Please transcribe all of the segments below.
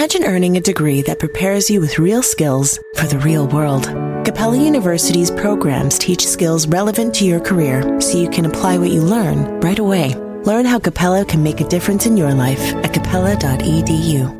Imagine earning a degree that prepares you with real skills for the real world. Capella University's programs teach skills relevant to your career so you can apply what you learn right away. Learn how Capella can make a difference in your life at capella.edu.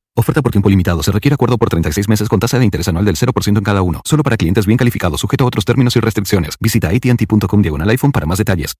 Oferta por tiempo limitado. Se requiere acuerdo por 36 meses con tasa de interés anual del 0% en cada uno. Solo para clientes bien calificados, sujeto a otros términos y restricciones. Visita AT&T.com diagonal iPhone para más detalles.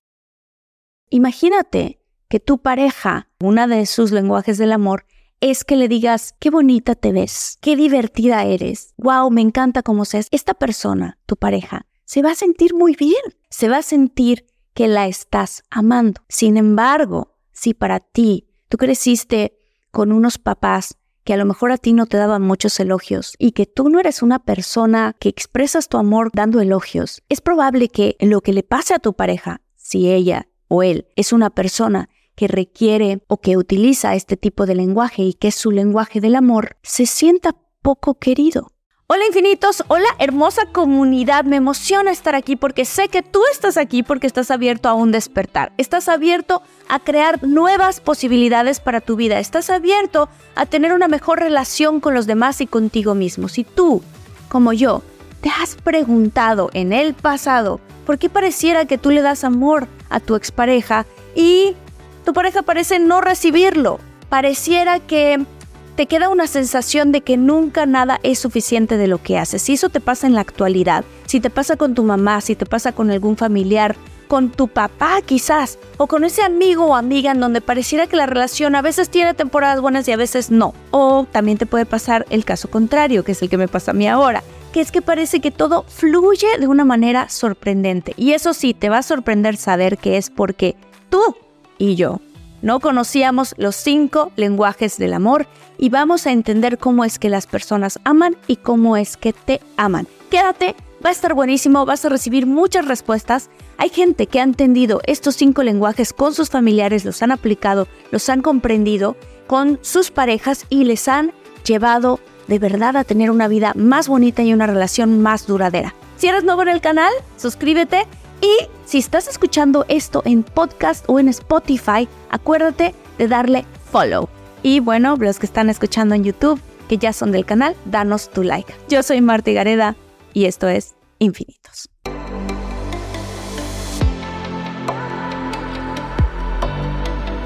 Imagínate que tu pareja, una de sus lenguajes del amor, es que le digas, qué bonita te ves, qué divertida eres, wow, me encanta cómo seas. Esta persona, tu pareja, se va a sentir muy bien, se va a sentir que la estás amando. Sin embargo, si para ti tú creciste con unos papás que a lo mejor a ti no te daban muchos elogios y que tú no eres una persona que expresas tu amor dando elogios, es probable que lo que le pase a tu pareja, si ella o él es una persona que requiere o que utiliza este tipo de lenguaje y que es su lenguaje del amor, se sienta poco querido. Hola infinitos, hola hermosa comunidad, me emociona estar aquí porque sé que tú estás aquí porque estás abierto a un despertar, estás abierto a crear nuevas posibilidades para tu vida, estás abierto a tener una mejor relación con los demás y contigo mismo. Si tú, como yo, te has preguntado en el pasado por qué pareciera que tú le das amor a tu expareja y tu pareja parece no recibirlo, pareciera que te queda una sensación de que nunca nada es suficiente de lo que haces. Si eso te pasa en la actualidad, si te pasa con tu mamá, si te pasa con algún familiar, con tu papá quizás, o con ese amigo o amiga en donde pareciera que la relación a veces tiene temporadas buenas y a veces no. O también te puede pasar el caso contrario, que es el que me pasa a mí ahora, que es que parece que todo fluye de una manera sorprendente. Y eso sí, te va a sorprender saber que es porque tú y yo no conocíamos los cinco lenguajes del amor y vamos a entender cómo es que las personas aman y cómo es que te aman. Quédate, va a estar buenísimo, vas a recibir muchas respuestas. Hay gente que ha entendido estos cinco lenguajes con sus familiares, los han aplicado, los han comprendido con sus parejas y les han llevado de verdad a tener una vida más bonita y una relación más duradera. Si eres nuevo en el canal, suscríbete y si estás escuchando esto en podcast o en Spotify, acuérdate de darle follow. Y bueno, los que están escuchando en YouTube, que ya son del canal, danos tu like. Yo soy Marta Gareda y esto es Infinitos.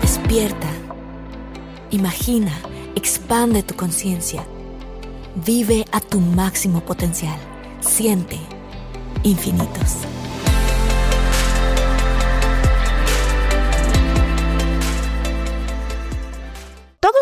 Despierta. Imagina, expande tu conciencia. Vive a tu máximo potencial. Siente infinitos.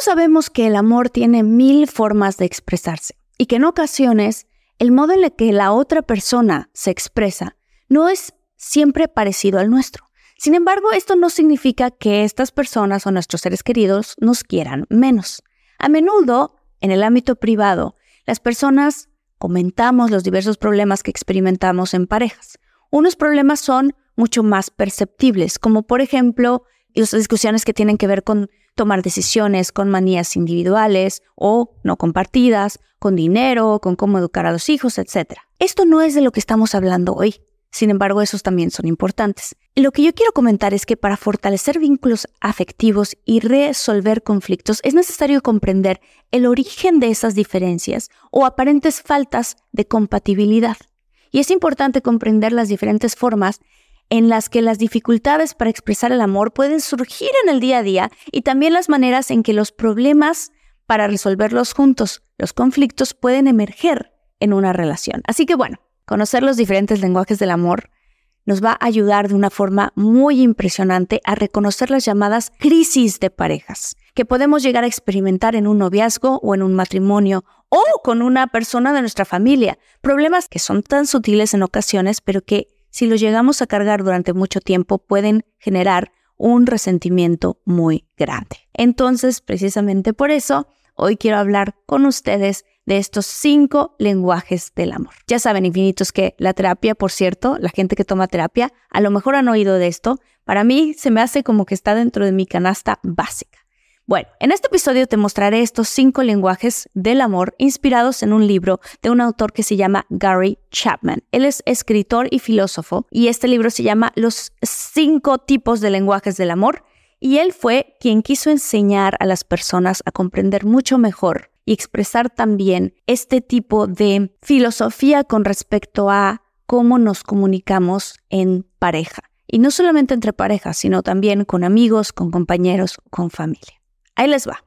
Sabemos que el amor tiene mil formas de expresarse y que en ocasiones el modo en el que la otra persona se expresa no es siempre parecido al nuestro. Sin embargo, esto no significa que estas personas o nuestros seres queridos nos quieran menos. A menudo, en el ámbito privado, las personas comentamos los diversos problemas que experimentamos en parejas. Unos problemas son mucho más perceptibles, como por ejemplo las discusiones que tienen que ver con tomar decisiones con manías individuales o no compartidas, con dinero, con cómo educar a los hijos, etc. Esto no es de lo que estamos hablando hoy. Sin embargo, esos también son importantes. Lo que yo quiero comentar es que para fortalecer vínculos afectivos y resolver conflictos es necesario comprender el origen de esas diferencias o aparentes faltas de compatibilidad. Y es importante comprender las diferentes formas en las que las dificultades para expresar el amor pueden surgir en el día a día y también las maneras en que los problemas para resolverlos juntos, los conflictos pueden emerger en una relación. Así que bueno, conocer los diferentes lenguajes del amor nos va a ayudar de una forma muy impresionante a reconocer las llamadas crisis de parejas que podemos llegar a experimentar en un noviazgo o en un matrimonio o con una persona de nuestra familia. Problemas que son tan sutiles en ocasiones, pero que si los llegamos a cargar durante mucho tiempo, pueden generar un resentimiento muy grande. Entonces, precisamente por eso, hoy quiero hablar con ustedes de estos cinco lenguajes del amor. Ya saben, infinitos, que la terapia, por cierto, la gente que toma terapia, a lo mejor han oído de esto. Para mí se me hace como que está dentro de mi canasta básica. Bueno, en este episodio te mostraré estos cinco lenguajes del amor inspirados en un libro de un autor que se llama Gary Chapman. Él es escritor y filósofo y este libro se llama Los cinco tipos de lenguajes del amor y él fue quien quiso enseñar a las personas a comprender mucho mejor y expresar también este tipo de filosofía con respecto a cómo nos comunicamos en pareja. Y no solamente entre parejas, sino también con amigos, con compañeros, con familia. Ahí les va.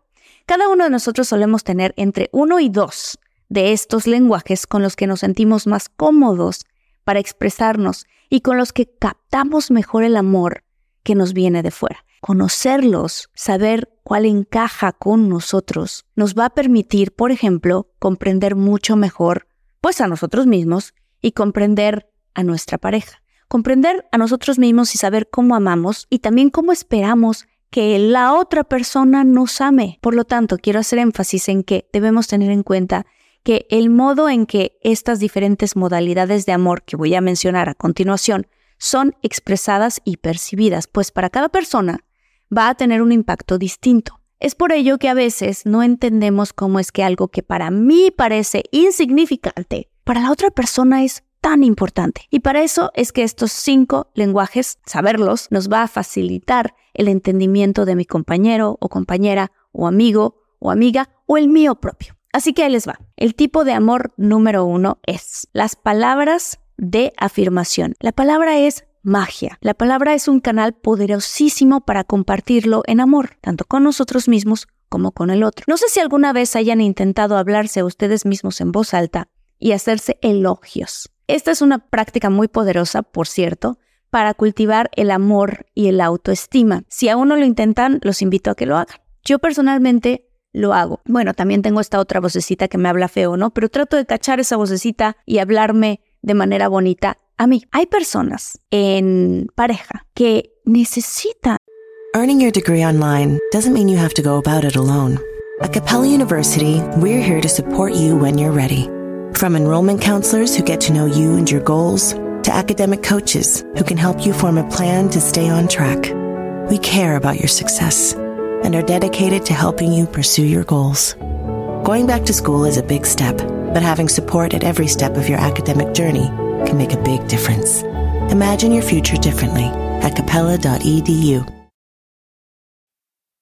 Cada uno de nosotros solemos tener entre uno y dos de estos lenguajes con los que nos sentimos más cómodos para expresarnos y con los que captamos mejor el amor que nos viene de fuera. Conocerlos, saber cuál encaja con nosotros, nos va a permitir, por ejemplo, comprender mucho mejor, pues a nosotros mismos y comprender a nuestra pareja. Comprender a nosotros mismos y saber cómo amamos y también cómo esperamos que la otra persona nos ame. Por lo tanto, quiero hacer énfasis en que debemos tener en cuenta que el modo en que estas diferentes modalidades de amor que voy a mencionar a continuación son expresadas y percibidas, pues para cada persona va a tener un impacto distinto. Es por ello que a veces no entendemos cómo es que algo que para mí parece insignificante, para la otra persona es tan importante. Y para eso es que estos cinco lenguajes, saberlos, nos va a facilitar el entendimiento de mi compañero o compañera o amigo o amiga o el mío propio. Así que ahí les va. El tipo de amor número uno es las palabras de afirmación. La palabra es magia. La palabra es un canal poderosísimo para compartirlo en amor, tanto con nosotros mismos como con el otro. No sé si alguna vez hayan intentado hablarse a ustedes mismos en voz alta y hacerse elogios. Esta es una práctica muy poderosa, por cierto, para cultivar el amor y el autoestima. Si aún no lo intentan, los invito a que lo hagan. Yo personalmente lo hago. Bueno, también tengo esta otra vocecita que me habla feo, ¿no? Pero trato de cachar esa vocecita y hablarme de manera bonita a mí. Hay personas en pareja que necesitan. Earning your degree online doesn't mean you have to go about it alone. At Capella University, we're here to support you when you're ready. From enrollment counselors who get to know you and your goals, to academic coaches who can help you form a plan to stay on track. We care about your success and are dedicated to helping you pursue your goals. Going back to school is a big step, but having support at every step of your academic journey can make a big difference. Imagine your future differently at capella.edu.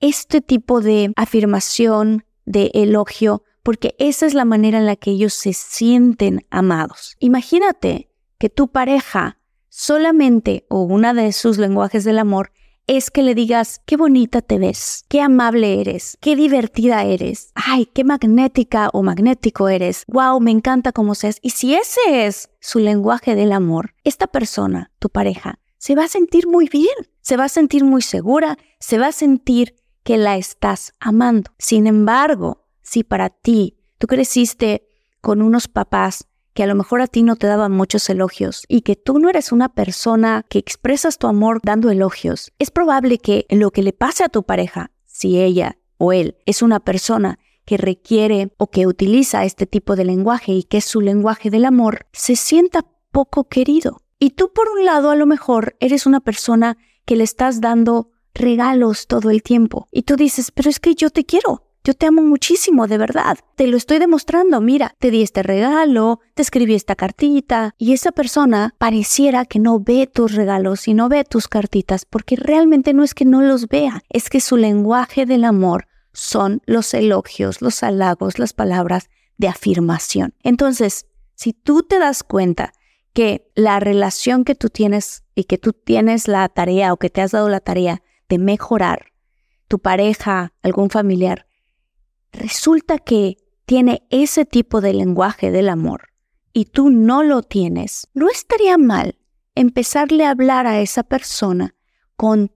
Este tipo de afirmación, de elogio, porque esa es la manera en la que ellos se sienten amados. Imagínate que tu pareja solamente o una de sus lenguajes del amor es que le digas, qué bonita te ves, qué amable eres, qué divertida eres, ay, qué magnética o magnético eres, wow, me encanta cómo seas. Y si ese es su lenguaje del amor, esta persona, tu pareja, se va a sentir muy bien, se va a sentir muy segura, se va a sentir que la estás amando. Sin embargo, si para ti tú creciste con unos papás que a lo mejor a ti no te daban muchos elogios y que tú no eres una persona que expresas tu amor dando elogios, es probable que lo que le pase a tu pareja, si ella o él es una persona que requiere o que utiliza este tipo de lenguaje y que es su lenguaje del amor, se sienta poco querido. Y tú por un lado a lo mejor eres una persona que le estás dando regalos todo el tiempo. Y tú dices, pero es que yo te quiero. Yo te amo muchísimo, de verdad. Te lo estoy demostrando. Mira, te di este regalo, te escribí esta cartita. Y esa persona pareciera que no ve tus regalos y no ve tus cartitas, porque realmente no es que no los vea, es que su lenguaje del amor son los elogios, los halagos, las palabras de afirmación. Entonces, si tú te das cuenta que la relación que tú tienes y que tú tienes la tarea o que te has dado la tarea de mejorar, tu pareja, algún familiar, resulta que tiene ese tipo de lenguaje del amor y tú no lo tienes, no estaría mal empezarle a hablar a esa persona con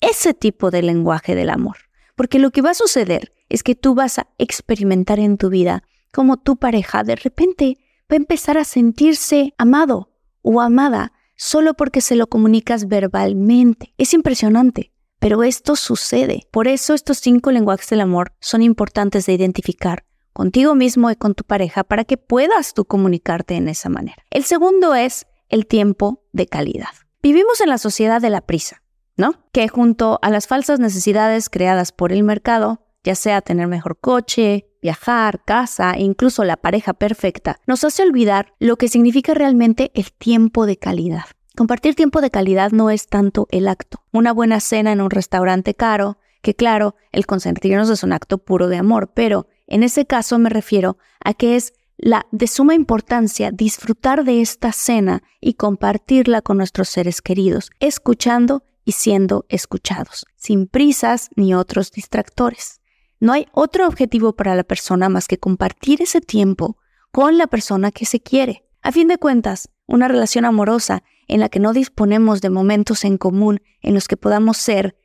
ese tipo de lenguaje del amor. Porque lo que va a suceder es que tú vas a experimentar en tu vida como tu pareja de repente va a empezar a sentirse amado o amada solo porque se lo comunicas verbalmente. Es impresionante, pero esto sucede. Por eso estos cinco lenguajes del amor son importantes de identificar contigo mismo y con tu pareja para que puedas tú comunicarte en esa manera. El segundo es el tiempo de calidad. Vivimos en la sociedad de la prisa, ¿no? Que junto a las falsas necesidades creadas por el mercado, ya sea tener mejor coche, viajar, casa e incluso la pareja perfecta, nos hace olvidar lo que significa realmente el tiempo de calidad. Compartir tiempo de calidad no es tanto el acto. Una buena cena en un restaurante caro, que claro, el consentirnos es un acto puro de amor, pero en ese caso me refiero a que es la de suma importancia disfrutar de esta cena y compartirla con nuestros seres queridos, escuchando y siendo escuchados, sin prisas ni otros distractores. No hay otro objetivo para la persona más que compartir ese tiempo con la persona que se quiere. A fin de cuentas, una relación amorosa en la que no disponemos de momentos en común en los que podamos ser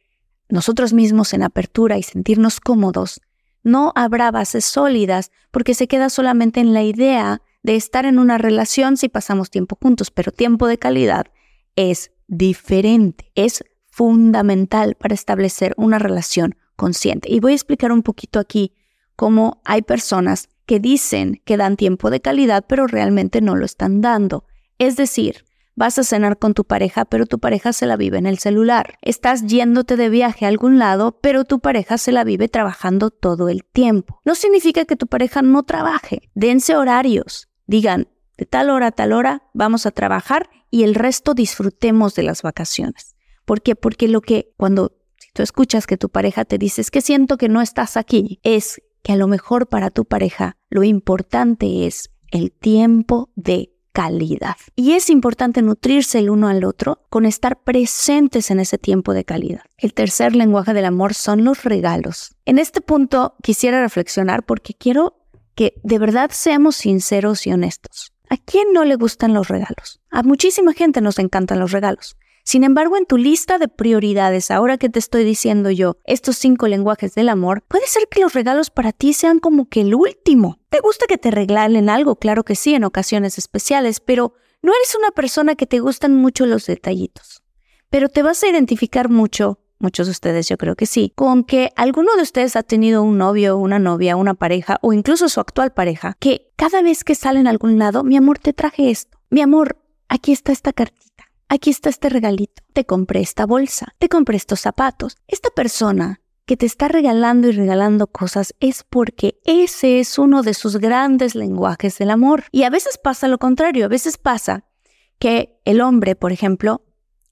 nosotros mismos en apertura y sentirnos cómodos, no habrá bases sólidas porque se queda solamente en la idea de estar en una relación si pasamos tiempo juntos, pero tiempo de calidad es diferente, es fundamental para establecer una relación consciente. Y voy a explicar un poquito aquí cómo hay personas que dicen que dan tiempo de calidad, pero realmente no lo están dando. Es decir, vas a cenar con tu pareja, pero tu pareja se la vive en el celular. Estás yéndote de viaje a algún lado, pero tu pareja se la vive trabajando todo el tiempo. No significa que tu pareja no trabaje. Dense horarios. Digan, de tal hora a tal hora vamos a trabajar y el resto disfrutemos de las vacaciones. ¿Por qué? Porque lo que cuando tú escuchas que tu pareja te dice, es que siento que no estás aquí, es que a lo mejor para tu pareja lo importante es el tiempo de calidad. Y es importante nutrirse el uno al otro con estar presentes en ese tiempo de calidad. El tercer lenguaje del amor son los regalos. En este punto quisiera reflexionar porque quiero que de verdad seamos sinceros y honestos. ¿A quién no le gustan los regalos? A muchísima gente nos encantan los regalos. Sin embargo, en tu lista de prioridades, ahora que te estoy diciendo yo estos cinco lenguajes del amor, puede ser que los regalos para ti sean como que el último. ¿Te gusta que te regalen algo? Claro que sí, en ocasiones especiales, pero no eres una persona que te gustan mucho los detallitos. Pero te vas a identificar mucho muchos de ustedes yo creo que sí, con que alguno de ustedes ha tenido un novio, una novia, una pareja o incluso su actual pareja, que cada vez que salen a algún lado, mi amor, te traje esto. Mi amor, aquí está esta cartita aquí está este regalito, te compré esta bolsa, te compré estos zapatos. Esta persona que te está regalando y regalando cosas es porque ese es uno de sus grandes lenguajes del amor. Y a veces pasa lo contrario, a veces pasa que el hombre, por ejemplo,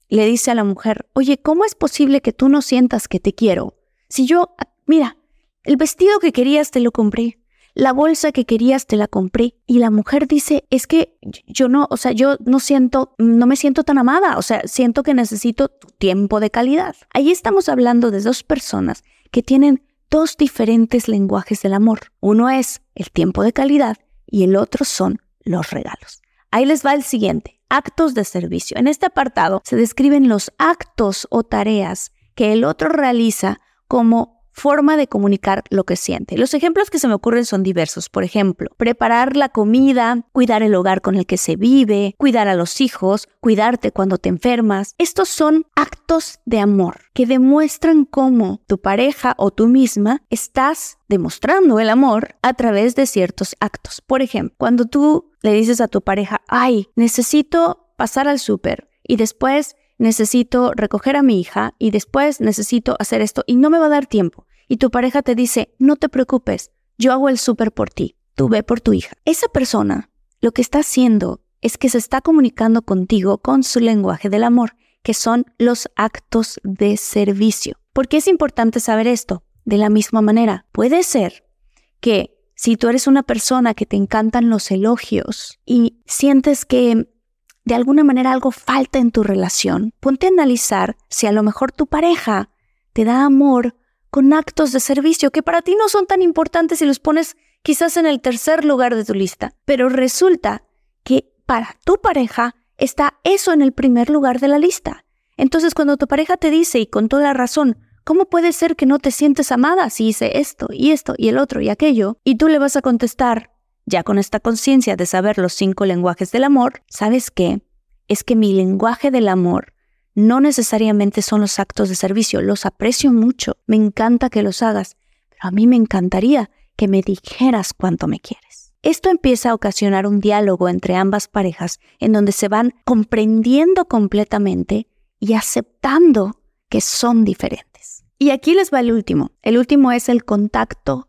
le dice a la mujer, oye, ¿cómo es posible que tú no sientas que te quiero? Si yo, mira, el vestido que querías te lo compré, la bolsa que querías te la compré. Y la mujer dice, es que yo no, o sea, yo no siento, no me siento tan amada, o sea, siento que necesito tu tiempo de calidad. Ahí estamos hablando de dos personas que tienen dos diferentes lenguajes del amor. Uno es el tiempo de calidad y el otro son los regalos. Ahí les va el siguiente, actos de servicio. En este apartado se describen los actos o tareas que el otro realiza como forma de comunicar lo que siente. Los ejemplos que se me ocurren son diversos. Por ejemplo, preparar la comida, cuidar el hogar con el que se vive, cuidar a los hijos, cuidarte cuando te enfermas. Estos son actos de amor que demuestran cómo tu pareja o tú misma estás demostrando el amor a través de ciertos actos. Por ejemplo, cuando tú le dices a tu pareja, ay, necesito pasar al súper y después necesito recoger a mi hija y después necesito hacer esto y no me va a dar tiempo. Y tu pareja te dice, no te preocupes, yo hago el súper por ti, tú ve por tu hija. Esa persona lo que está haciendo es que se está comunicando contigo con su lenguaje del amor, que son los actos de servicio. ¿Por qué es importante saber esto? De la misma manera, puede ser que si tú eres una persona que te encantan los elogios y sientes que de alguna manera algo falta en tu relación, ponte a analizar si a lo mejor tu pareja te da amor con actos de servicio que para ti no son tan importantes y los pones quizás en el tercer lugar de tu lista. Pero resulta que para tu pareja está eso en el primer lugar de la lista. Entonces cuando tu pareja te dice, y con toda razón, ¿cómo puede ser que no te sientes amada si hice esto y esto y el otro y aquello? Y tú le vas a contestar, ya con esta conciencia de saber los cinco lenguajes del amor, ¿sabes qué? Es que mi lenguaje del amor no necesariamente son los actos de servicio, los aprecio mucho, me encanta que los hagas, pero a mí me encantaría que me dijeras cuánto me quieres. Esto empieza a ocasionar un diálogo entre ambas parejas en donde se van comprendiendo completamente y aceptando que son diferentes. Y aquí les va el último. El último es el contacto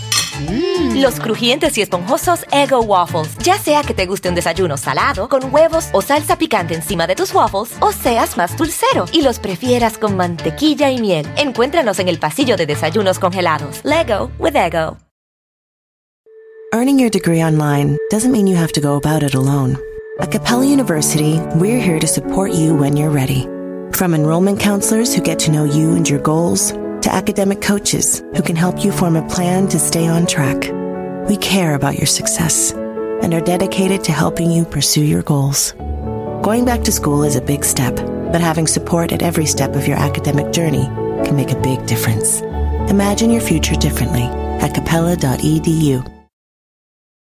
Los crujientes y esponjosos Ego Waffles. Ya sea que te guste un desayuno salado, con huevos o salsa picante encima de tus waffles, o seas más dulcero y los prefieras con mantequilla y miel. Encuéntranos en el pasillo de desayunos congelados. Lego with Ego. Earning your degree online doesn't mean you have to go about it alone. At Capella University, we're here to support you when you're ready. From enrollment counselors who get to know you and your goals, to academic coaches who can help you form a plan to stay on track. We care about your success and are dedicated to helping you pursue your goals. Going back to school is a big step, but having support at every step of your academic journey can make a big difference. Imagine your future differently at capella.edu.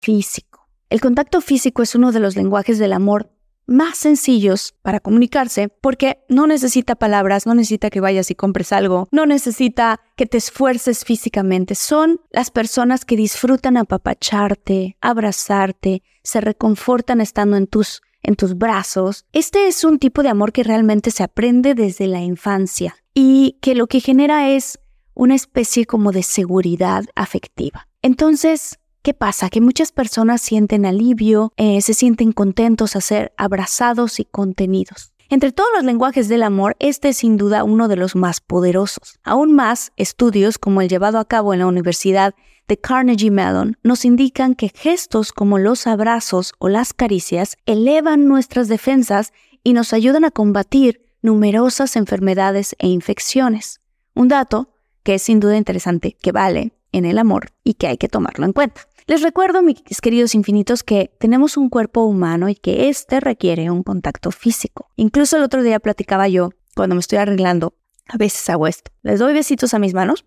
Físico. El contacto físico es uno de los lenguajes del amor más sencillos para comunicarse porque no necesita palabras, no necesita que vayas y compres algo, no necesita que te esfuerces físicamente. Son las personas que disfrutan apapacharte, abrazarte, se reconfortan estando en tus en tus brazos. Este es un tipo de amor que realmente se aprende desde la infancia y que lo que genera es una especie como de seguridad afectiva. Entonces, ¿Qué pasa? Que muchas personas sienten alivio, eh, se sienten contentos a ser abrazados y contenidos. Entre todos los lenguajes del amor, este es sin duda uno de los más poderosos. Aún más, estudios como el llevado a cabo en la Universidad de Carnegie Mellon nos indican que gestos como los abrazos o las caricias elevan nuestras defensas y nos ayudan a combatir numerosas enfermedades e infecciones. Un dato que es sin duda interesante, que vale en el amor y que hay que tomarlo en cuenta. Les recuerdo, mis queridos infinitos, que tenemos un cuerpo humano y que éste requiere un contacto físico. Incluso el otro día platicaba yo, cuando me estoy arreglando, a veces hago esto. Les doy besitos a mis manos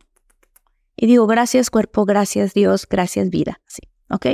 y digo, gracias cuerpo, gracias Dios, gracias vida. ¿ok?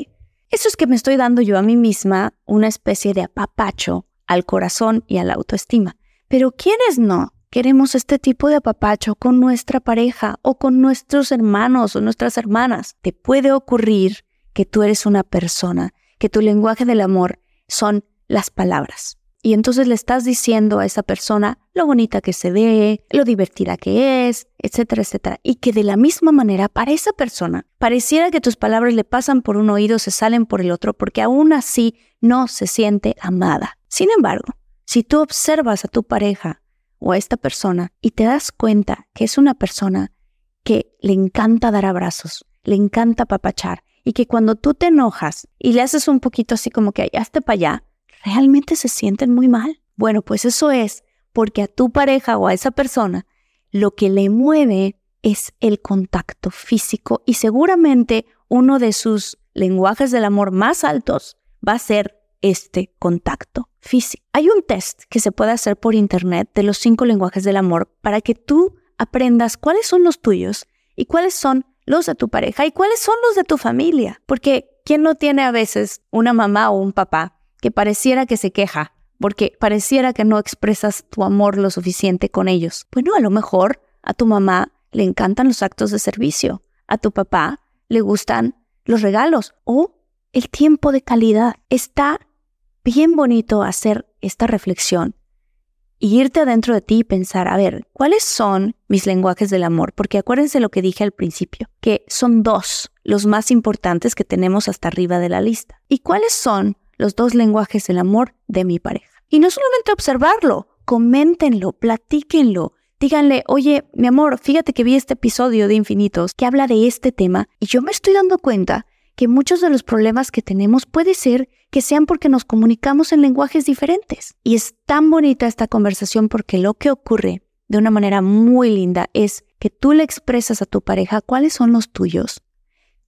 Eso es que me estoy dando yo a mí misma una especie de apapacho al corazón y a la autoestima. Pero ¿quiénes no queremos este tipo de apapacho con nuestra pareja o con nuestros hermanos o nuestras hermanas? Te puede ocurrir que tú eres una persona, que tu lenguaje del amor son las palabras. Y entonces le estás diciendo a esa persona lo bonita que se ve, lo divertida que es, etcétera, etcétera. Y que de la misma manera para esa persona pareciera que tus palabras le pasan por un oído, se salen por el otro, porque aún así no se siente amada. Sin embargo, si tú observas a tu pareja o a esta persona y te das cuenta que es una persona que le encanta dar abrazos, le encanta papachar, y que cuando tú te enojas y le haces un poquito así como que hazte para allá, realmente se sienten muy mal. Bueno, pues eso es porque a tu pareja o a esa persona lo que le mueve es el contacto físico y seguramente uno de sus lenguajes del amor más altos va a ser este contacto físico. Hay un test que se puede hacer por internet de los cinco lenguajes del amor para que tú aprendas cuáles son los tuyos y cuáles son los de tu pareja y cuáles son los de tu familia. Porque ¿quién no tiene a veces una mamá o un papá que pareciera que se queja? Porque pareciera que no expresas tu amor lo suficiente con ellos. Bueno, a lo mejor a tu mamá le encantan los actos de servicio, a tu papá le gustan los regalos o el tiempo de calidad. Está bien bonito hacer esta reflexión y irte adentro de ti y pensar, a ver, ¿cuáles son mis lenguajes del amor? Porque acuérdense lo que dije al principio, que son dos los más importantes que tenemos hasta arriba de la lista. ¿Y cuáles son los dos lenguajes del amor de mi pareja? Y no solamente observarlo, coméntenlo, platíquenlo, Díganle, oye, mi amor, fíjate que vi este episodio de Infinitos que habla de este tema y yo me estoy dando cuenta que muchos de los problemas que tenemos puede ser que sean porque nos comunicamos en lenguajes diferentes. Y es tan bonita esta conversación porque lo que ocurre de una manera muy linda es que tú le expresas a tu pareja cuáles son los tuyos,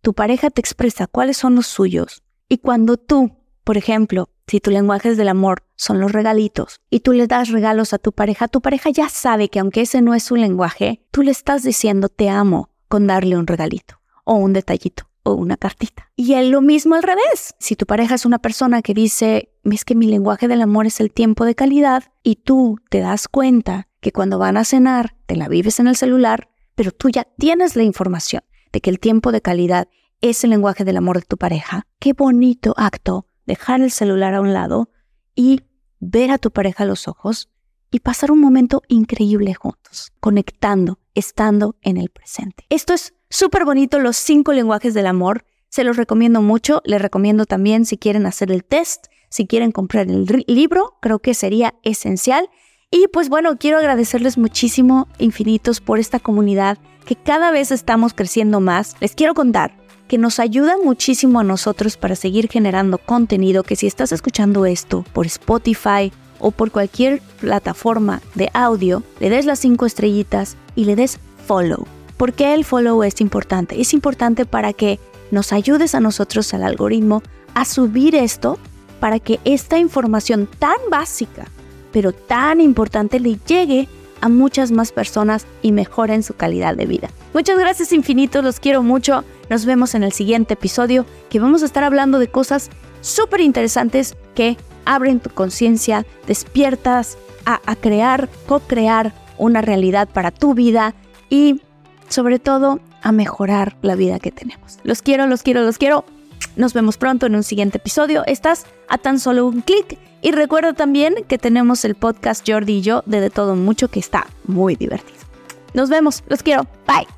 tu pareja te expresa cuáles son los suyos y cuando tú, por ejemplo, si tu lenguaje del amor son los regalitos y tú le das regalos a tu pareja, tu pareja ya sabe que aunque ese no es su lenguaje, tú le estás diciendo te amo con darle un regalito o un detallito una cartita. Y es lo mismo al revés. Si tu pareja es una persona que dice, es que mi lenguaje del amor es el tiempo de calidad y tú te das cuenta que cuando van a cenar te la vives en el celular, pero tú ya tienes la información de que el tiempo de calidad es el lenguaje del amor de tu pareja, qué bonito acto dejar el celular a un lado y ver a tu pareja a los ojos y pasar un momento increíble juntos, conectando, estando en el presente. Esto es súper bonito, los cinco lenguajes del amor. Se los recomiendo mucho. Les recomiendo también si quieren hacer el test, si quieren comprar el libro, creo que sería esencial. Y pues bueno, quiero agradecerles muchísimo, infinitos, por esta comunidad que cada vez estamos creciendo más. Les quiero contar que nos ayuda muchísimo a nosotros para seguir generando contenido que si estás escuchando esto por Spotify o por cualquier plataforma de audio, le des las cinco estrellitas y le des follow. ¿Por qué el follow es importante? Es importante para que nos ayudes a nosotros, al algoritmo, a subir esto para que esta información tan básica, pero tan importante, le llegue a muchas más personas y mejoren su calidad de vida. Muchas gracias infinitos, los quiero mucho. Nos vemos en el siguiente episodio que vamos a estar hablando de cosas súper interesantes que abren tu conciencia, despiertas a, a crear, co-crear una realidad para tu vida y sobre todo a mejorar la vida que tenemos. Los quiero, los quiero, los quiero. Nos vemos pronto en un siguiente episodio. Estás a tan solo un clic. Y recuerda también que tenemos el podcast Jordi y yo de De Todo Mucho que está muy divertido. Nos vemos. Los quiero. Bye.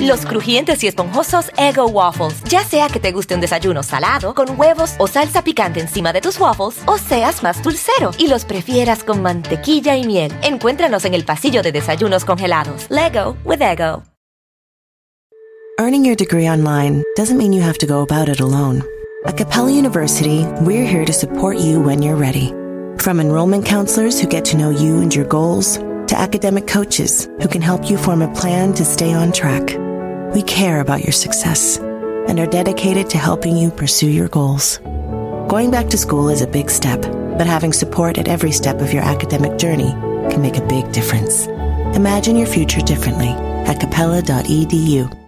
Los crujientes y esponjosos Ego Waffles. Ya sea que te guste un desayuno salado, con huevos o salsa picante encima de tus waffles, o seas más dulcero y los prefieras con mantequilla y miel. Encuéntranos en el pasillo de desayunos congelados. Lego with Ego. Earning your degree online doesn't mean you have to go about it alone. At Capella University, we're here to support you when you're ready. From enrollment counselors who get to know you and your goals, to academic coaches who can help you form a plan to stay on track. We care about your success and are dedicated to helping you pursue your goals. Going back to school is a big step, but having support at every step of your academic journey can make a big difference. Imagine your future differently at capella.edu.